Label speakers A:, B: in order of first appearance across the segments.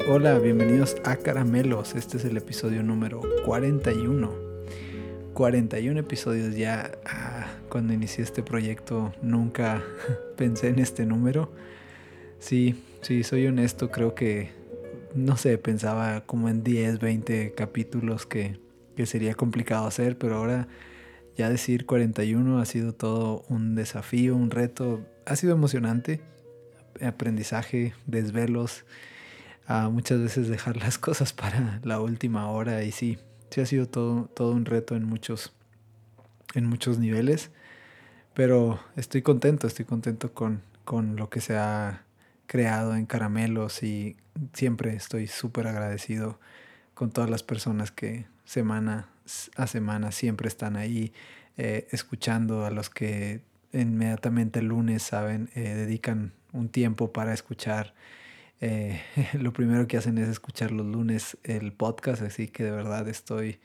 A: Hola, bienvenidos a Caramelos. Este es el episodio número 41. 41 episodios ya. Ah, cuando inicié este proyecto nunca pensé en este número. Sí, sí, soy honesto, creo que, no sé, pensaba como en 10, 20 capítulos que, que sería complicado hacer, pero ahora ya decir 41 ha sido todo un desafío, un reto. Ha sido emocionante. Aprendizaje, desvelos a muchas veces dejar las cosas para la última hora y sí, sí ha sido todo, todo un reto en muchos, en muchos niveles, pero estoy contento, estoy contento con, con lo que se ha creado en Caramelos y siempre estoy súper agradecido con todas las personas que semana a semana siempre están ahí eh, escuchando, a los que inmediatamente el lunes, saben, eh, dedican un tiempo para escuchar eh, lo primero que hacen es escuchar los lunes el podcast, así que de verdad estoy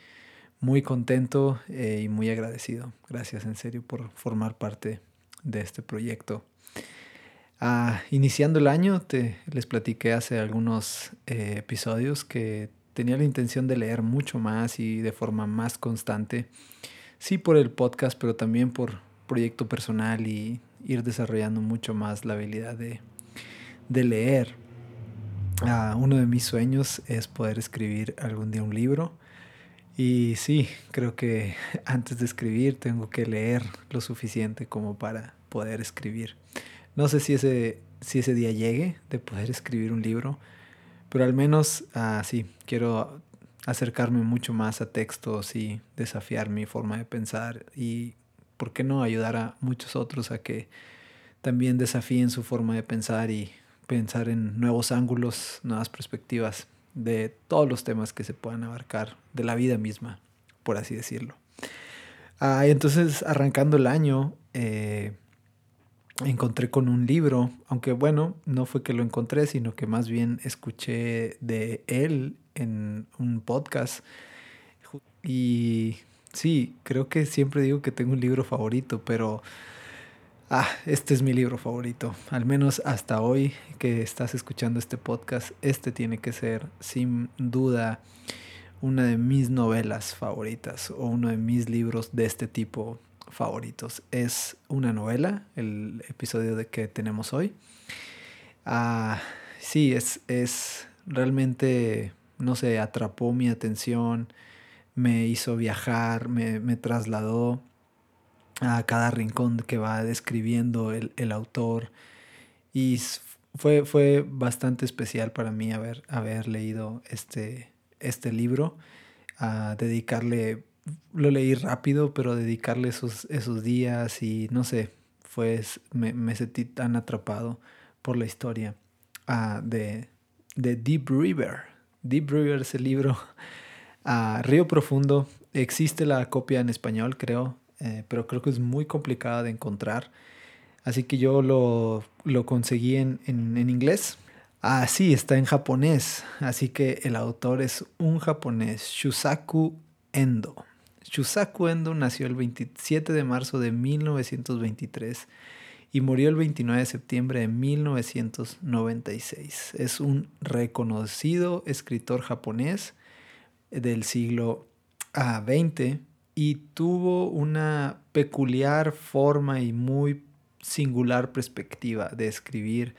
A: muy contento eh, y muy agradecido. Gracias en serio por formar parte de este proyecto. Ah, iniciando el año, te, les platiqué hace algunos eh, episodios que tenía la intención de leer mucho más y de forma más constante. Sí por el podcast, pero también por proyecto personal y ir desarrollando mucho más la habilidad de, de leer. Ah, uno de mis sueños es poder escribir algún día un libro. Y sí, creo que antes de escribir tengo que leer lo suficiente como para poder escribir. No sé si ese, si ese día llegue de poder escribir un libro, pero al menos uh, sí, quiero acercarme mucho más a textos y desafiar mi forma de pensar y, ¿por qué no ayudar a muchos otros a que también desafíen su forma de pensar y pensar en nuevos ángulos, nuevas perspectivas de todos los temas que se puedan abarcar de la vida misma, por así decirlo. Ah, entonces, arrancando el año, eh, encontré con un libro, aunque bueno, no fue que lo encontré, sino que más bien escuché de él en un podcast. Y sí, creo que siempre digo que tengo un libro favorito, pero Ah, este es mi libro favorito. Al menos hasta hoy que estás escuchando este podcast, este tiene que ser sin duda una de mis novelas favoritas o uno de mis libros de este tipo favoritos. Es una novela, el episodio de que tenemos hoy. Ah, sí, es, es realmente, no sé, atrapó mi atención, me hizo viajar, me, me trasladó a cada rincón que va describiendo el, el autor. Y fue, fue bastante especial para mí haber, leído este, este libro, a dedicarle, lo leí rápido, pero dedicarle esos, esos días y no sé, fue, me, me sentí tan atrapado por la historia uh, de, de Deep River. Deep River es el libro uh, Río Profundo. Existe la copia en español, creo. Eh, pero creo que es muy complicada de encontrar. Así que yo lo, lo conseguí en, en, en, inglés. Ah, sí, está en japonés. Así que el autor es un japonés, Shusaku Endo. Shusaku Endo nació el 27 de marzo de 1923 y murió el 29 de septiembre de 1996. Es un reconocido escritor japonés del siglo XX y tuvo una peculiar forma y muy singular perspectiva de escribir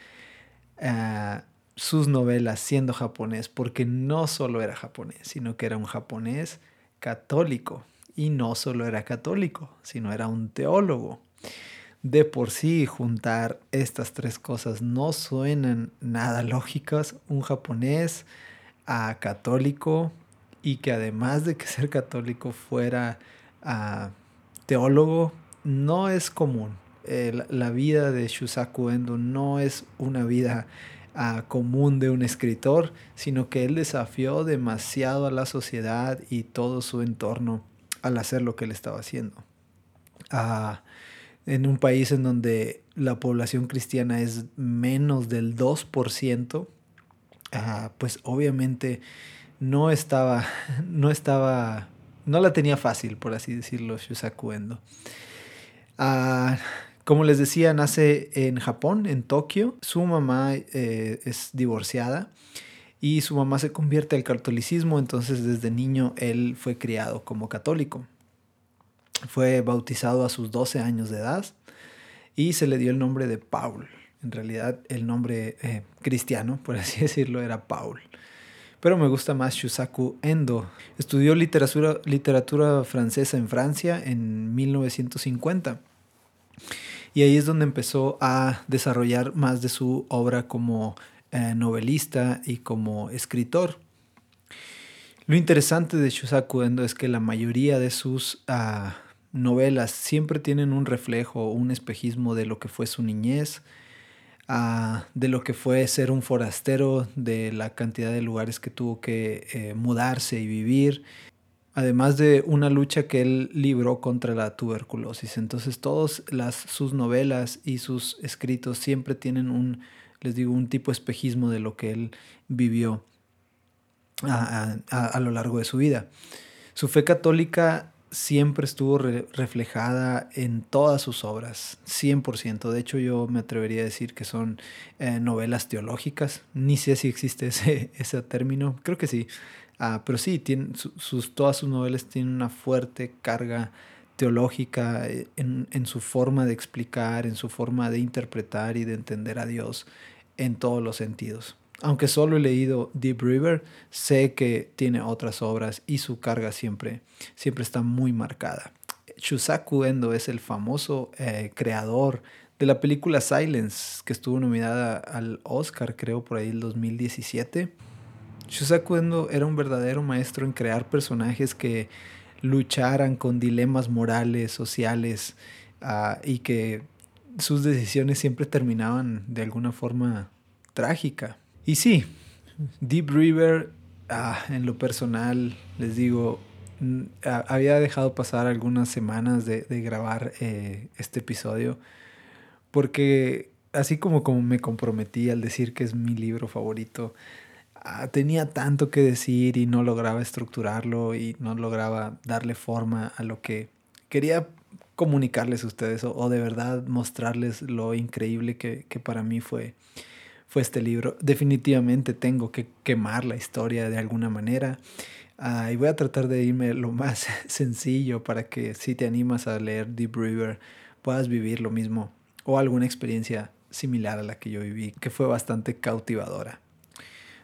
A: uh, sus novelas siendo japonés, porque no solo era japonés, sino que era un japonés católico. Y no solo era católico, sino era un teólogo. De por sí, juntar estas tres cosas no suenan nada lógicas. Un japonés a católico y que además de que ser católico fuera uh, teólogo, no es común. Eh, la, vida de Shusaku Endo no es una vida uh, común de un escritor, sino que él desafió demasiado a la sociedad y todo su entorno al hacer lo que él estaba haciendo. Uh, en un país en donde la población cristiana es menos del 2%, pues obviamente no estaba, no estaba, no la tenía fácil, por así decirlo, Shusaku Endo. Ah, como les decía, nace en Japón, en Tokio. Su mamá eh, es divorciada. y su mamá se convierte al catolicismo, entonces desde niño él fue criado como católico. Fue bautizado a sus 12 años de edad y se le dio el nombre de Paul. En realidad el nombre eh, cristiano, por así decirlo, era Paul. Pero me gusta más Shusaku Endo. Estudió literatura, francesa en Francia en 1950. Y ahí es donde empezó a desarrollar más de su obra como eh, novelista y como escritor. Lo interesante de Shusaku Endo es que la mayoría de sus ah, novelas siempre tienen un reflejo, un espejismo de lo que fue su niñez, de lo que fue ser un forastero, de la cantidad de lugares que tuvo que eh, mudarse y vivir, además de una lucha que él libró contra la tuberculosis. Entonces todas sus novelas y sus escritos siempre tienen un, les digo, un tipo espejismo de lo que él vivió a, a lo largo de su vida. Su fe católica siempre estuvo reflejada en todas sus obras, 100%. De hecho, yo me atrevería a decir que son eh, novelas teológicas. Ni sé si existe ese, ese término, creo que sí. Ah, pero sí, sus, todas sus novelas tienen una fuerte carga teológica eh, en, en su forma de explicar, en su forma de interpretar y de entender a Dios en todos los sentidos aunque solo he leído Deep River, sé que tiene otras obras y su carga siempre, siempre está muy marcada. Shusaku Endo es el famoso eh, creador de la película Silence, que estuvo nominada al Oscar, creo, por ahí el 2017. Shusaku Endo era un verdadero maestro en crear personajes que lucharan con dilemas morales, sociales, ah, y que sus decisiones siempre terminaban de alguna forma trágica. Y sí, Deep River, ah, en lo personal, les digo, había dejado pasar algunas semanas de, grabar eh, este episodio porque así como, como me comprometí al decir que es mi libro favorito, ah, tenía tanto que decir y no lograba estructurarlo y no lograba darle forma a lo que quería comunicarles a ustedes o, de verdad mostrarles lo increíble que, que para mí fue fue este libro. Definitivamente tengo que quemar la historia de alguna manera. Ah, y voy a tratar de irme lo más sencillo para que si te animas a leer Deep River puedas vivir lo mismo o alguna experiencia similar a la que yo viví, que fue bastante cautivadora.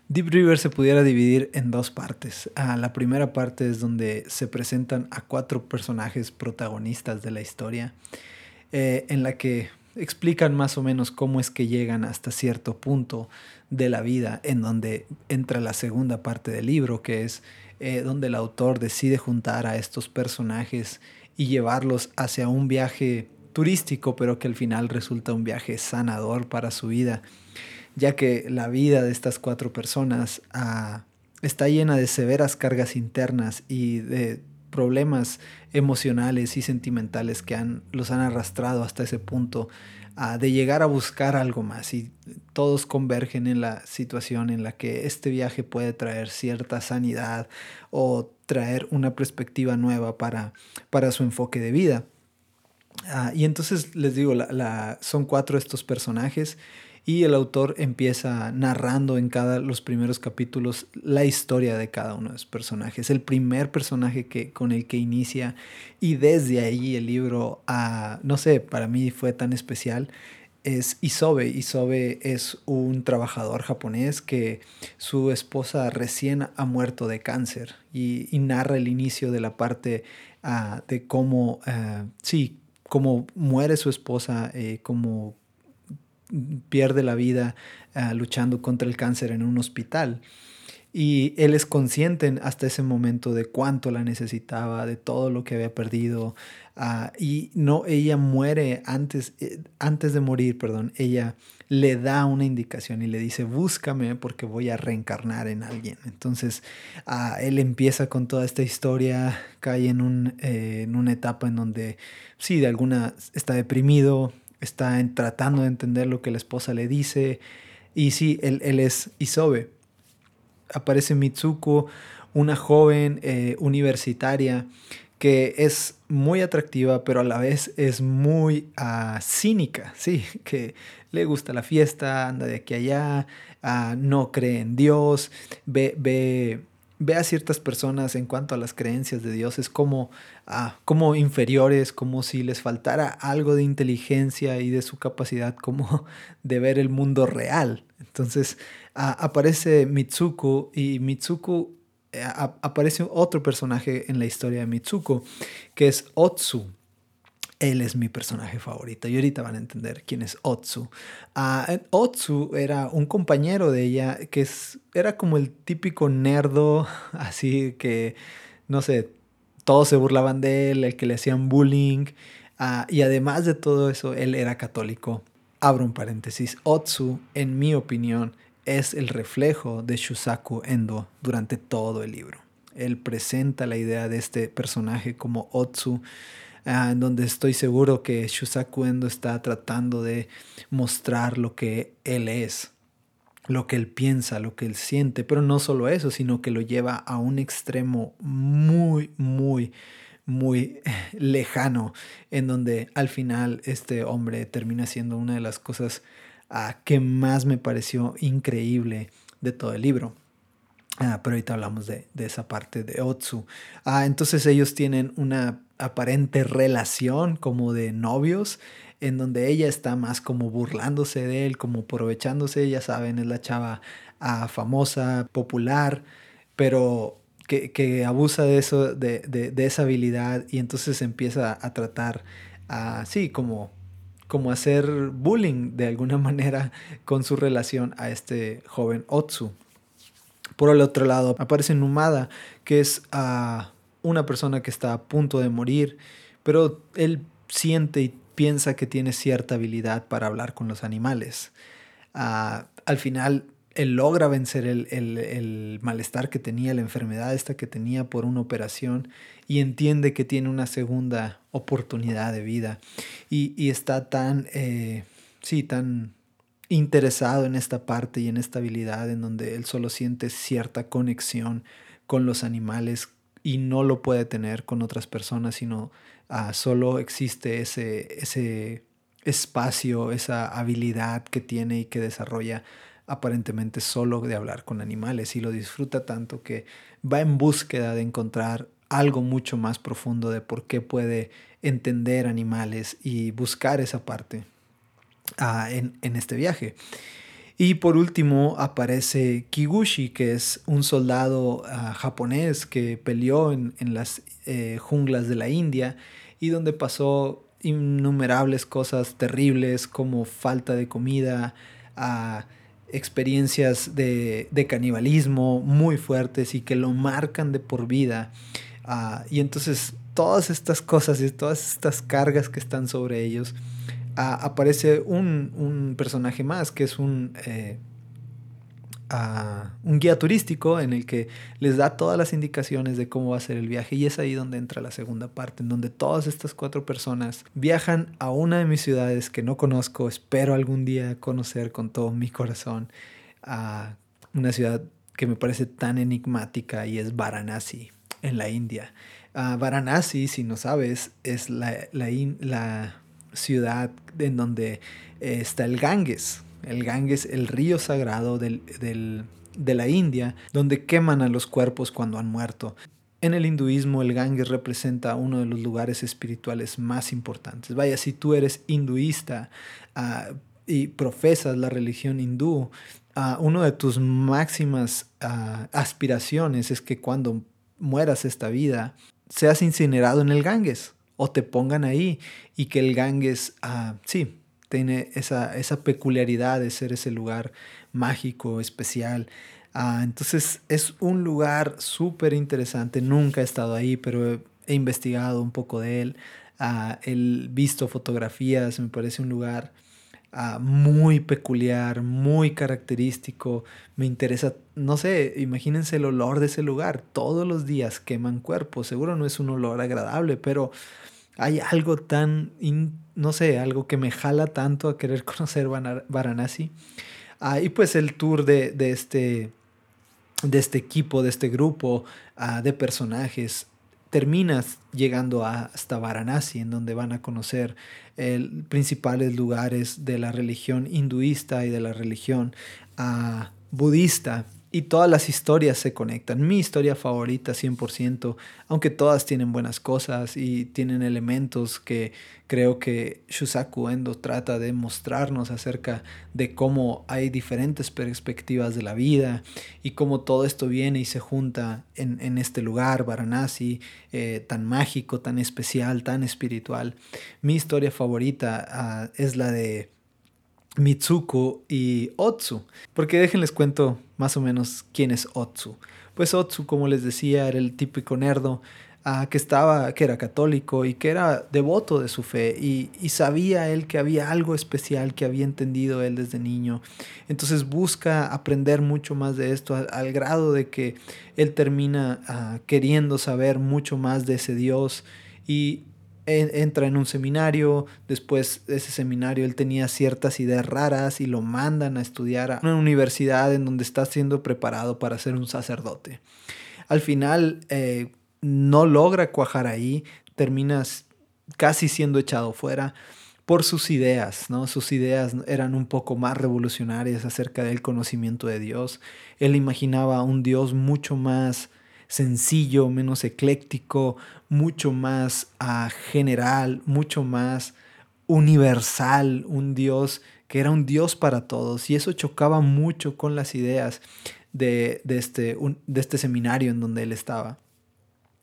A: Deep River se pudiera dividir en dos partes. Ah, la primera parte es donde se presentan a cuatro personajes protagonistas de la historia, eh, en la que explican más o menos cómo es que llegan hasta cierto punto de la vida, en donde entra la segunda parte del libro, que es eh, donde el autor decide juntar a estos personajes y llevarlos hacia un viaje turístico, pero que al final resulta un viaje sanador para su vida, ya que la vida de estas cuatro personas ah, está llena de severas cargas internas y de problemas emocionales y sentimentales que han, los han arrastrado hasta ese punto uh, de llegar a buscar algo más y todos convergen en la situación en la que este viaje puede traer cierta sanidad o traer una perspectiva nueva para, para su enfoque de vida. Uh, y entonces les digo, la, la, son cuatro estos personajes y el autor empieza narrando en cada los primeros capítulos la historia de cada uno de los personajes. El primer personaje que, con el que inicia y desde ahí el libro, no sé, para mí fue tan especial es Isobe. Isobe es un trabajador japonés que su esposa recién ha muerto de cáncer y, narra el inicio de la parte uh, de cómo, uh, sí, cómo muere su esposa, eh, cómo pierde la vida ah, luchando contra el cáncer en un hospital. Y él es consciente hasta ese momento de cuánto la necesitaba, de todo lo que había perdido. Ah, y no, ella muere antes, eh, antes de morir, perdón, ella le da una indicación y le dice, búscame porque voy a reencarnar en alguien. Entonces, uh, él empieza con toda esta historia, cae en, un, eh, en una etapa en donde, sí, de alguna está deprimido, está tratando de entender lo que la esposa le dice. Y sí, él, él es Isobe. Aparece Mitsuko, una joven eh, universitaria que es muy atractiva, pero a la vez es muy uh, cínica, sí, que le gusta la fiesta, anda de aquí a allá, ah, no cree en Dios, ve, ve, ve, a ciertas personas en cuanto a las creencias de Dios es como, ah, como inferiores, como si les faltara algo de inteligencia y de su capacidad como de ver el mundo real. Entonces aparece Mitsuko y Mitsuko eh, aparece otro personaje en la historia de Mitsuko que es Otsu él es mi personaje favorito. Y ahorita van a entender quién es Otsu. Uh, Otsu era un compañero de ella que es, era como el típico nerdo, así que, no sé, todos se burlaban de él, el que le hacían bullying. Uh, y además de todo eso, él era católico. Abro un paréntesis. Otsu, en mi opinión, es el reflejo de Shusaku Endo durante todo el libro. Él presenta la idea de este personaje como Otsu Ah, en donde estoy seguro que Shusaku Endo está tratando de mostrar lo que él es, lo que él piensa, lo que él siente, pero no solo eso, sino que lo lleva a un extremo muy, muy, muy lejano, en donde al final este hombre termina siendo una de las cosas ah, que más me pareció increíble de todo el libro. Ah, pero ahorita hablamos de, de, esa parte de Otsu. Ah, entonces ellos tienen una aparente relación como de novios, en donde ella está más como burlándose de él, como aprovechándose, ya saben, es la chava ah, famosa, popular, pero que, que abusa de eso, de, de, de, esa habilidad y entonces empieza a tratar, así como como hacer bullying de alguna manera con su relación a este joven Otsu. Por el otro lado, aparece Numada, que es uh, una persona que está a punto de morir, pero él siente y piensa que tiene cierta habilidad para hablar con los animales. Uh, al final, él logra vencer el, el, el, malestar que tenía, la enfermedad esta que tenía por una operación y entiende que tiene una segunda oportunidad de vida. Y, y está tan, eh, sí, tan interesado en esta parte y en esta habilidad en donde él solo siente cierta conexión con los animales y no lo puede tener con otras personas, sino uh, solo existe ese, ese espacio, esa habilidad que tiene y que desarrolla aparentemente solo de hablar con animales y lo disfruta tanto que va en búsqueda de encontrar algo mucho más profundo de por qué puede entender animales y buscar esa parte en, en, este viaje. Y por último aparece Kigushi, que es un soldado uh, japonés que peleó en, en las eh, junglas de la India y donde pasó innumerables cosas terribles como falta de comida, uh, experiencias de, de, canibalismo muy fuertes y que lo marcan de por vida. Uh, y entonces todas estas cosas y todas estas cargas que están sobre ellos aparece un, un, personaje más que es un, eh, un guía turístico en el que les da todas las indicaciones de cómo va a ser el viaje y es ahí donde entra la segunda parte, en donde todas estas cuatro personas viajan a una de mis ciudades que no conozco, espero algún día conocer con todo mi corazón, a una ciudad que me parece tan enigmática y es Varanasi, en la India. Varanasi, si no sabes, es la, la ciudad en donde eh, está el Ganges. El Ganges, el río sagrado del, del, de la India, donde queman a los cuerpos cuando han muerto. En el hinduismo el Ganges representa uno de los lugares espirituales más importantes. Vaya, si tú eres hinduista uh, y profesas la religión hindú, uh, uno de tus máximas uh, aspiraciones es que cuando mueras esta vida seas incinerado en el Ganges o te pongan ahí y que el Ganges, ah, sí, tiene esa, esa peculiaridad de ser ese lugar mágico, especial. Ah, entonces es un lugar súper interesante. Nunca he estado ahí, pero he, investigado un poco de él. Ah, he visto fotografías, me parece un lugar Ah, muy peculiar, muy característico. Me interesa, no sé, imagínense el olor de ese lugar. Todos los días queman cuerpos. Seguro no es un olor agradable, pero hay algo tan, no sé, algo que me jala tanto a querer conocer Varanasi. Ah, y pues el tour de, de, este, de este equipo, de este grupo ah, de personajes terminas llegando hasta Varanasi, en donde van a conocer el, principales lugares de la religión hinduista y de la religión uh, budista y todas las historias se conectan. Mi historia favorita 100%, aunque todas tienen buenas cosas y tienen elementos que creo que Shusaku Endo trata de mostrarnos acerca de cómo hay diferentes perspectivas de la vida y cómo todo esto viene y se junta en, este lugar, Varanasi, eh, tan mágico, tan especial, tan espiritual. Mi historia favorita ah, es la de Mitsuko y Otsu. Porque déjenles cuento más o menos quién es Otsu. Pues Otsu, como les decía, era el típico nerdo ah, que estaba, que era católico y que era devoto de su fe y, sabía él que había algo especial que había entendido él desde niño. Entonces busca aprender mucho más de esto al, grado de que él termina ah, queriendo saber mucho más de ese Dios y entra en un seminario, después de ese seminario él tenía ciertas ideas raras y lo mandan a estudiar a una universidad en donde está siendo preparado para ser un sacerdote. Al final eh, no logra cuajar ahí, terminas casi siendo echado fuera por sus ideas, ¿no? Sus ideas eran un poco más revolucionarias acerca del conocimiento de Dios. Él imaginaba un Dios mucho más sencillo, menos ecléctico, mucho más uh, general, mucho más universal, un Dios que era un Dios para todos. Y eso chocaba mucho con las ideas de, de, este, de este seminario en donde él estaba.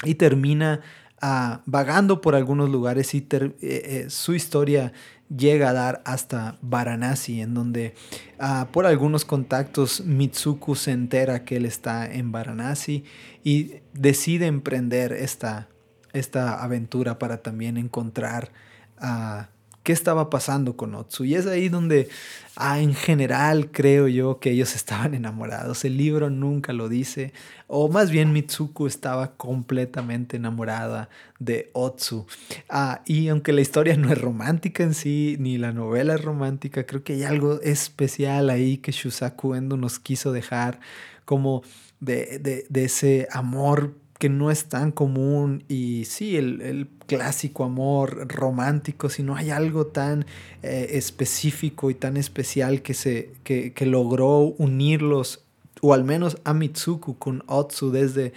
A: Y termina uh, vagando por algunos lugares y eh, eh, su historia llega a dar hasta Varanasi, en donde ah, por algunos contactos Mitsuku se entera que él está en Varanasi y decide emprender esta, esta aventura para también encontrar a qué estaba pasando con Otsu. Y es ahí donde, ah, en general, creo yo que ellos estaban enamorados. El libro nunca lo dice, o más bien Mitsuko estaba completamente enamorada de Otsu. Ah, y aunque la historia no es romántica en sí, ni la novela es romántica, creo que hay algo especial ahí que Shusaku Endo nos quiso dejar como de, de, de ese amor que no es tan común y sí, el, clásico amor romántico, sino hay algo tan eh, específico y tan especial que, se, que, logró unirlos, o al menos a Mitsuku con Otsu desde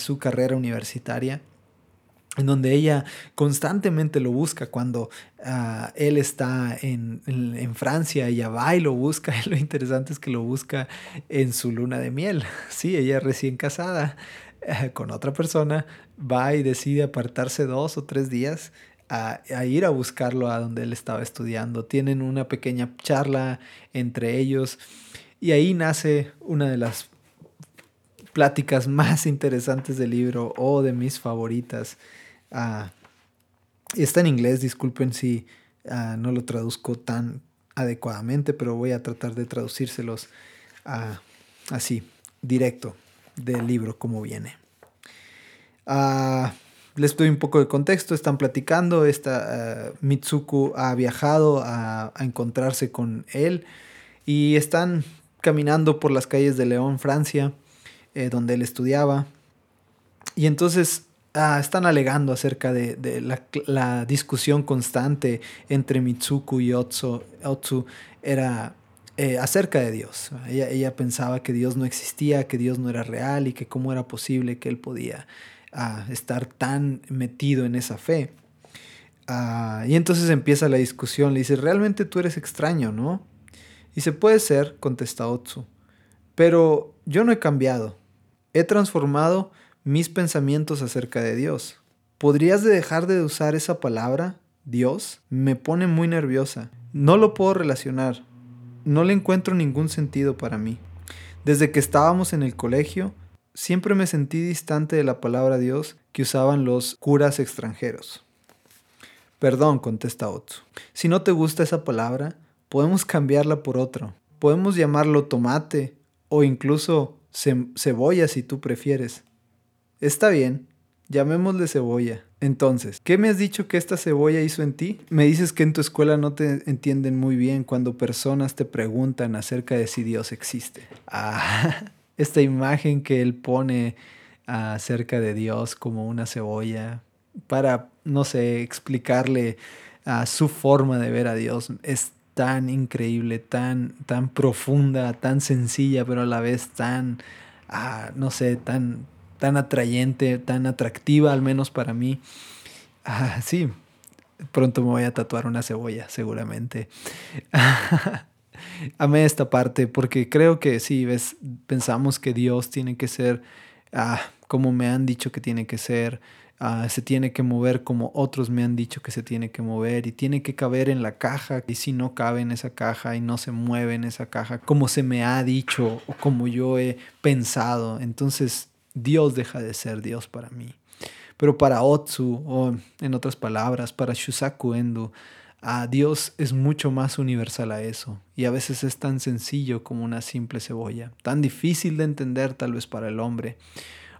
A: su carrera universitaria en donde ella constantemente lo busca cuando ah, él está en, en, Francia, ella va y lo busca, lo interesante es que lo busca en su luna de miel, sí, ella recién casada, con otra persona, va y decide apartarse dos o tres días a, ir a buscarlo a donde él estaba estudiando. Tienen una pequeña charla entre ellos y ahí nace una de las pláticas más interesantes del libro o de mis favoritas. Uh, está en inglés, disculpen si ah, no lo traduzco tan adecuadamente, pero voy a tratar de traducírselos uh, así, directo del libro como viene. Uh, les doy un poco de contexto, están platicando, esta, uh, Mitsuku ha viajado a, a, encontrarse con él y están caminando por las calles de León, Francia, eh, donde él estudiaba. Y entonces uh, están alegando acerca de, de la, la, discusión constante entre Mitsuku y Otsu. Otsu era eh, acerca de Dios. Ella, ella, pensaba que Dios no existía, que Dios no era real y que cómo era posible que él podía uh, estar tan metido en esa fe. Uh, y entonces empieza la discusión. Le dice, realmente tú eres extraño, ¿no? Y se puede ser, contesta Otsu. Pero yo no he cambiado. He transformado mis pensamientos acerca de Dios. ¿Podrías dejar de usar esa palabra, Dios? Me pone muy nerviosa. No lo puedo relacionar no le encuentro ningún sentido para mí. Desde que estábamos en el colegio, siempre me sentí distante de la palabra Dios que usaban los curas extranjeros. Perdón, contesta Otsu. Si no te gusta esa palabra, podemos cambiarla por otra. Podemos llamarlo tomate o incluso cebolla si tú prefieres. Está bien, llamémosle cebolla. Entonces, ¿qué me has dicho que esta cebolla hizo en ti? Me dices que en tu escuela no te entienden muy bien cuando personas te preguntan acerca de si Dios existe. Ah, esta imagen que él pone acerca de Dios como una cebolla para, no sé, explicarle a su forma de ver a Dios. Es tan increíble, tan, tan profunda, tan sencilla, pero a la vez tan, ah, no sé, tan, tan atrayente, tan atractiva, al menos para mí. Ah, sí, pronto me voy a tatuar una cebolla, seguramente. Amé esta parte porque creo que sí, ves, pensamos que Dios tiene que ser ah, como me han dicho que tiene que ser, ah, se tiene que mover como otros me han dicho que se tiene que mover y tiene que caber en la caja y si no cabe en esa caja y no se mueve en esa caja como se me ha dicho o como yo he pensado, entonces Dios deja de ser Dios para mí. Pero para Otsu, o en otras palabras, para Shusaku Endo, a Dios es mucho más universal a eso. Y a veces es tan sencillo como una simple cebolla, tan difícil de entender tal vez para el hombre,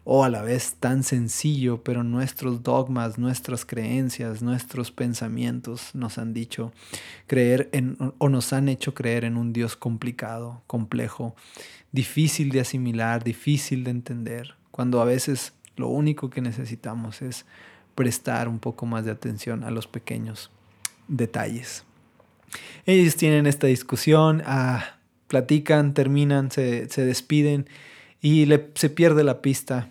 A: o a la vez tan sencillo, pero nuestros dogmas, nuestras creencias, nuestros pensamientos nos han dicho creer en, o nos han hecho creer en un Dios complicado, complejo, difícil de asimilar, difícil de entender, cuando a veces lo único que necesitamos es prestar un poco más de atención a los pequeños detalles. Ellos tienen esta discusión, ah, platican, terminan, se, despiden y se pierde la pista.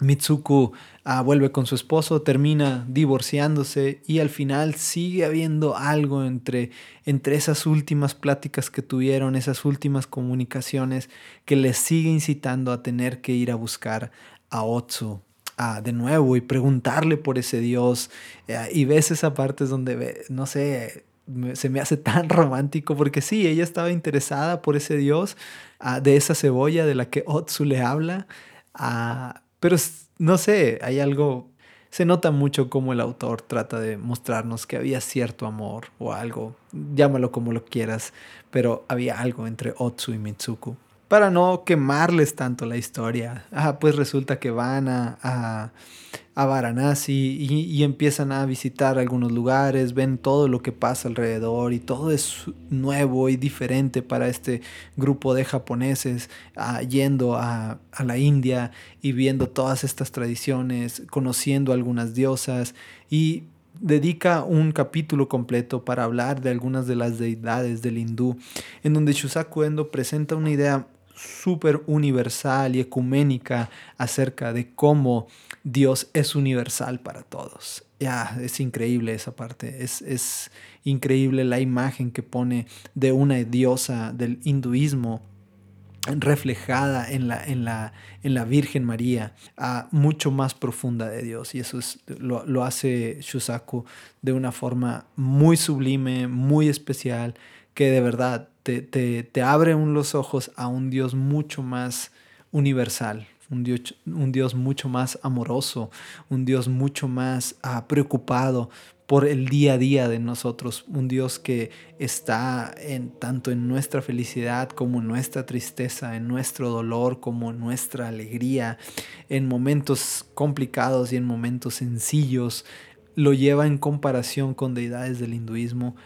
A: Mitsuku ah, vuelve con su esposo, termina divorciándose y al final sigue habiendo algo entre, entre esas últimas pláticas que tuvieron, esas últimas comunicaciones que les sigue incitando a tener que ir a buscar a Otsu de nuevo y preguntarle por ese Dios. Eh, y ves esa parte donde, no sé, se me hace tan romántico porque sí, ella estaba interesada por ese Dios, ah, de esa cebolla de la que Otsu le habla. Ah, pero no sé, hay algo, se nota mucho cómo el autor trata de mostrarnos que había cierto amor o algo, llámalo como lo quieras, pero había algo entre Otsu y Mitsuku para no quemarles tanto la historia. Ah, pues resulta que van a, a, a Varanasi y, empiezan a visitar algunos lugares, ven todo lo que pasa alrededor y todo es nuevo y diferente para este grupo de japoneses yendo a, a la India y viendo todas estas tradiciones, conociendo algunas diosas y dedica un capítulo completo para hablar de algunas de las deidades del hindú, en donde Shusaku Endo presenta una idea súper universal y ecuménica acerca de cómo Dios es universal para todos. Ya, es increíble esa parte, es, es increíble la imagen que pone de una diosa del hinduismo reflejada en la, en la, en la Virgen María, mucho más profunda de Dios. Y eso es, lo, lo hace Shusaku de una forma muy sublime, muy especial, que de verdad te, te, te abre los ojos a un Dios mucho más universal, un Dios, un Dios mucho más amoroso, un Dios mucho más ah, preocupado por el día a día de nosotros, un Dios que está en, tanto en nuestra felicidad como en nuestra tristeza, en nuestro dolor como en nuestra alegría, en momentos complicados y en momentos sencillos, lo lleva en comparación con deidades del hinduismo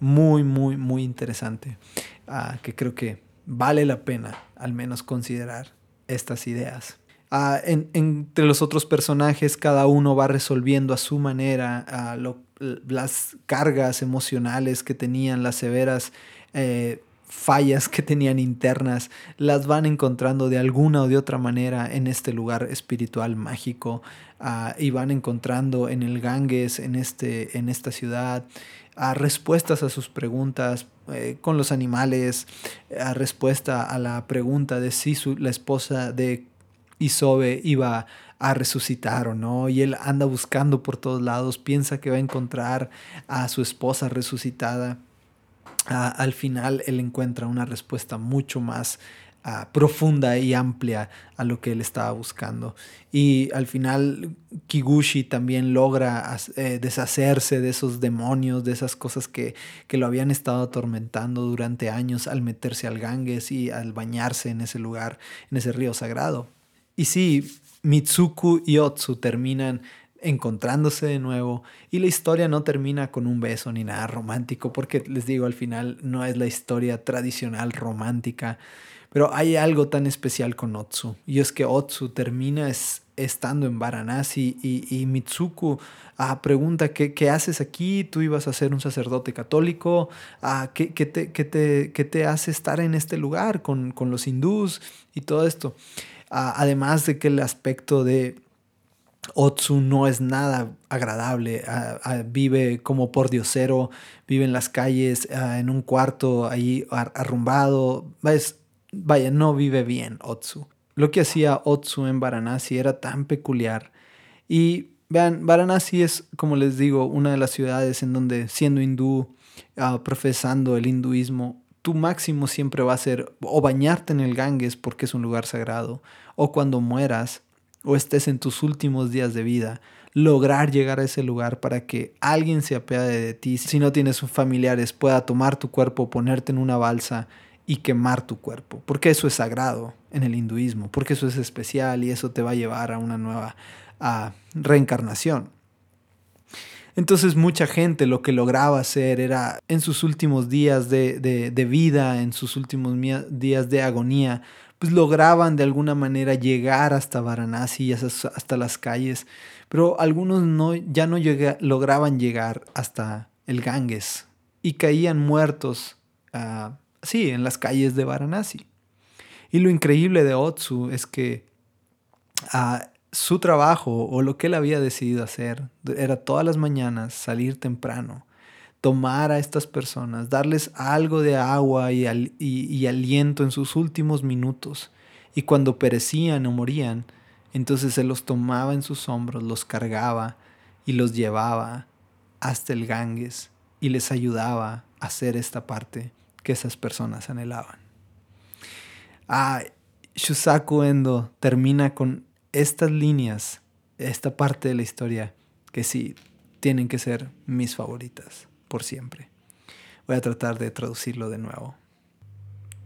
A: muy, muy, muy interesante, ah, que creo que vale la pena al menos considerar estas ideas. Ah, entre los otros personajes, cada uno va resolviendo a su manera ah, las cargas emocionales que tenían, las severas eh, fallas que tenían internas, las van encontrando de alguna o de otra manera en este lugar espiritual mágico y van encontrando en el Ganges, en, este, en esta ciudad, a respuestas a sus preguntas eh, con los animales, a respuesta a la pregunta de si su, la esposa de Isobe iba a resucitar o no, y él anda buscando por todos lados, piensa que va a encontrar a su esposa resucitada. al final él encuentra una respuesta mucho más profunda y amplia a lo que él estaba buscando. Y al final Kiguchi también logra eh, deshacerse de esos demonios, de esas cosas que, que, lo habían estado atormentando durante años al meterse al Ganges y al bañarse en ese lugar, en ese río sagrado. Y sí, Mitsuku y Otsu terminan encontrándose de nuevo y la historia no termina con un beso ni nada romántico porque les digo al final no es la historia tradicional romántica Pero hay algo tan especial con Otsu, y es que Otsu termina estando en Varanasi y, Mitsuku ah, pregunta ¿qué, haces aquí, tú ibas a ser un sacerdote católico, ah, ¿qué, te, te, hace estar en este lugar con, los hindús y todo esto. Ah, además de que el aspecto de Otsu no es nada agradable, vive como por diosero, vive en las calles, en un cuarto ahí arrumbado, vaya, no vive bien Otsu. Lo que hacía Otsu en Varanasi era tan peculiar. Y vean, Varanasi es, como les digo, una de las ciudades en donde siendo hindú, ah, profesando el hinduismo, tu máximo siempre va a ser o bañarte en el Ganges porque es un lugar sagrado, o cuando mueras o estés en tus últimos días de vida, lograr llegar a ese lugar para que alguien se apiade de ti, si no tienes familiares, pueda tomar tu cuerpo, ponerte en una balsa y quemar tu cuerpo, porque eso es sagrado en el hinduismo, porque eso es especial y eso te va a llevar a una nueva reencarnación. Entonces mucha gente lo que lograba hacer era en sus últimos días de, vida, en sus últimos días de agonía, pues lograban de alguna manera llegar hasta Varanasi, hasta, hasta las calles, pero algunos no, ya no lograban llegar hasta el Ganges y caían muertos a sí, en las calles de Varanasi. Y lo increíble de Otsu es que ah, su trabajo o lo que él había decidido hacer era todas las mañanas salir temprano, tomar a estas personas, darles algo de agua y, y aliento en sus últimos minutos. Y cuando perecían o morían, entonces él los tomaba en sus hombros, los cargaba y los llevaba hasta el Ganges y les ayudaba a hacer esta parte que esas personas anhelaban. Ah, Shusaku Endo termina con estas líneas, esta parte de la historia, que sí, tienen que ser mis favoritas por siempre. Voy a tratar de traducirlo de nuevo.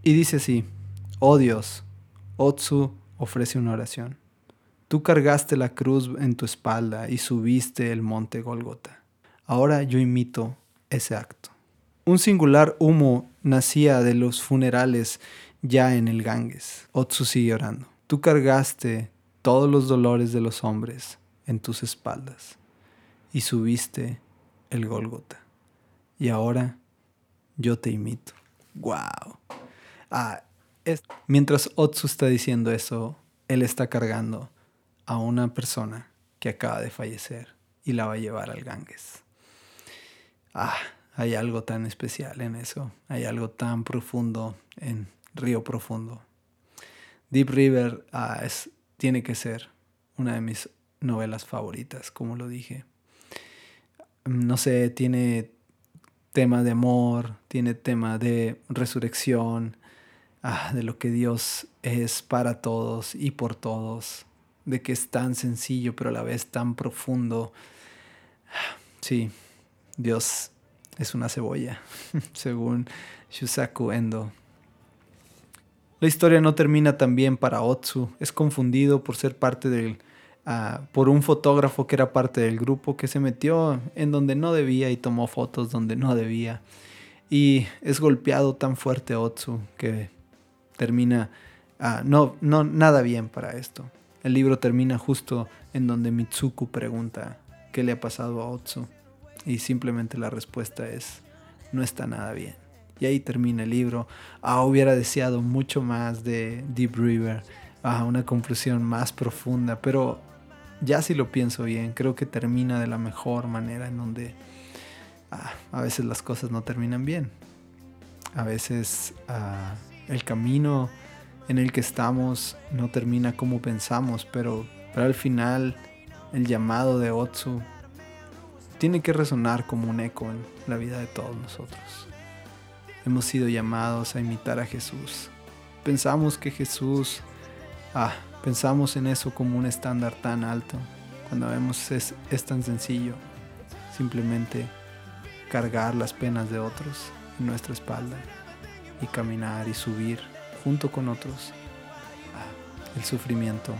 A: Y dice así, oh Dios, Otsu ofrece una oración. Tú cargaste la cruz en tu espalda y subiste el monte Golgota. Ahora yo imito ese acto. Un singular humo nacía de los funerales ya en el Ganges. Otsu sigue orando. Tú cargaste todos los dolores de los hombres en tus espaldas y subiste el Golgota. Y ahora yo te imito. ¡Wow! Ah, Mientras Otsu está diciendo eso, él está cargando a una persona que acaba de fallecer y la va a llevar al Ganges. Ah, hay algo tan especial en eso, hay algo tan profundo en Río Profundo. Deep River ah, tiene que ser una de mis novelas favoritas, como lo dije. No sé, tiene tema de amor, tiene tema de resurrección, ah, de lo que Dios es para todos y por todos, de que es tan sencillo pero a la vez tan profundo. Sí, Dios es una cebolla, según Shusaku Endo. La historia no termina tan bien para Otsu. Es confundido por ser parte del. Ah, por un fotógrafo que era parte del grupo que se metió en donde no debía y tomó fotos donde no debía. Y es golpeado tan fuerte Otsu que termina. Ah, no, no, nada bien para esto. El libro termina justo en donde Mitsuku pregunta qué le ha pasado a Otsu. Y simplemente la respuesta es, no está nada bien. Y ahí termina el libro. Ah, hubiera deseado mucho más de Deep River, ah, una conclusión más profunda, pero ya si lo pienso bien, creo que termina de la mejor manera en donde ah, a veces las cosas no terminan bien. A veces ah, el camino en el que estamos no termina como pensamos, pero, pero al final el llamado de Otsu tiene que resonar como un eco en la vida de todos nosotros. Hemos sido llamados a imitar a Jesús. Pensamos que Jesús, ah, pensamos en eso como un estándar tan alto, cuando vemos es, es tan sencillo, simplemente cargar las penas de otros en nuestra espalda y caminar y subir junto con otros ah, el sufrimiento,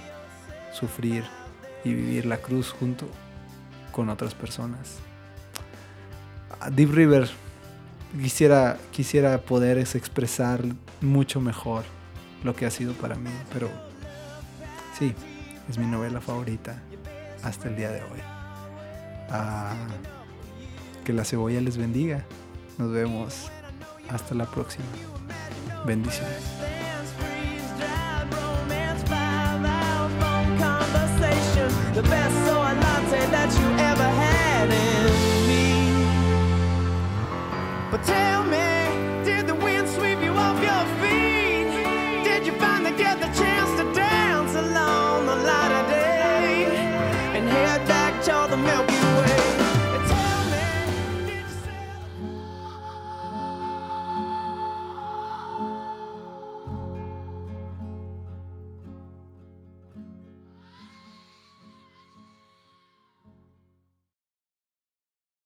A: sufrir y vivir la cruz junto con otras personas. Deep River quisiera, quisiera poder expresar mucho mejor lo que ha sido para mí, pero sí, es mi novela favorita hasta el día de hoy. Ah, que la cebolla les bendiga. Nos vemos hasta la próxima. Bendiciones.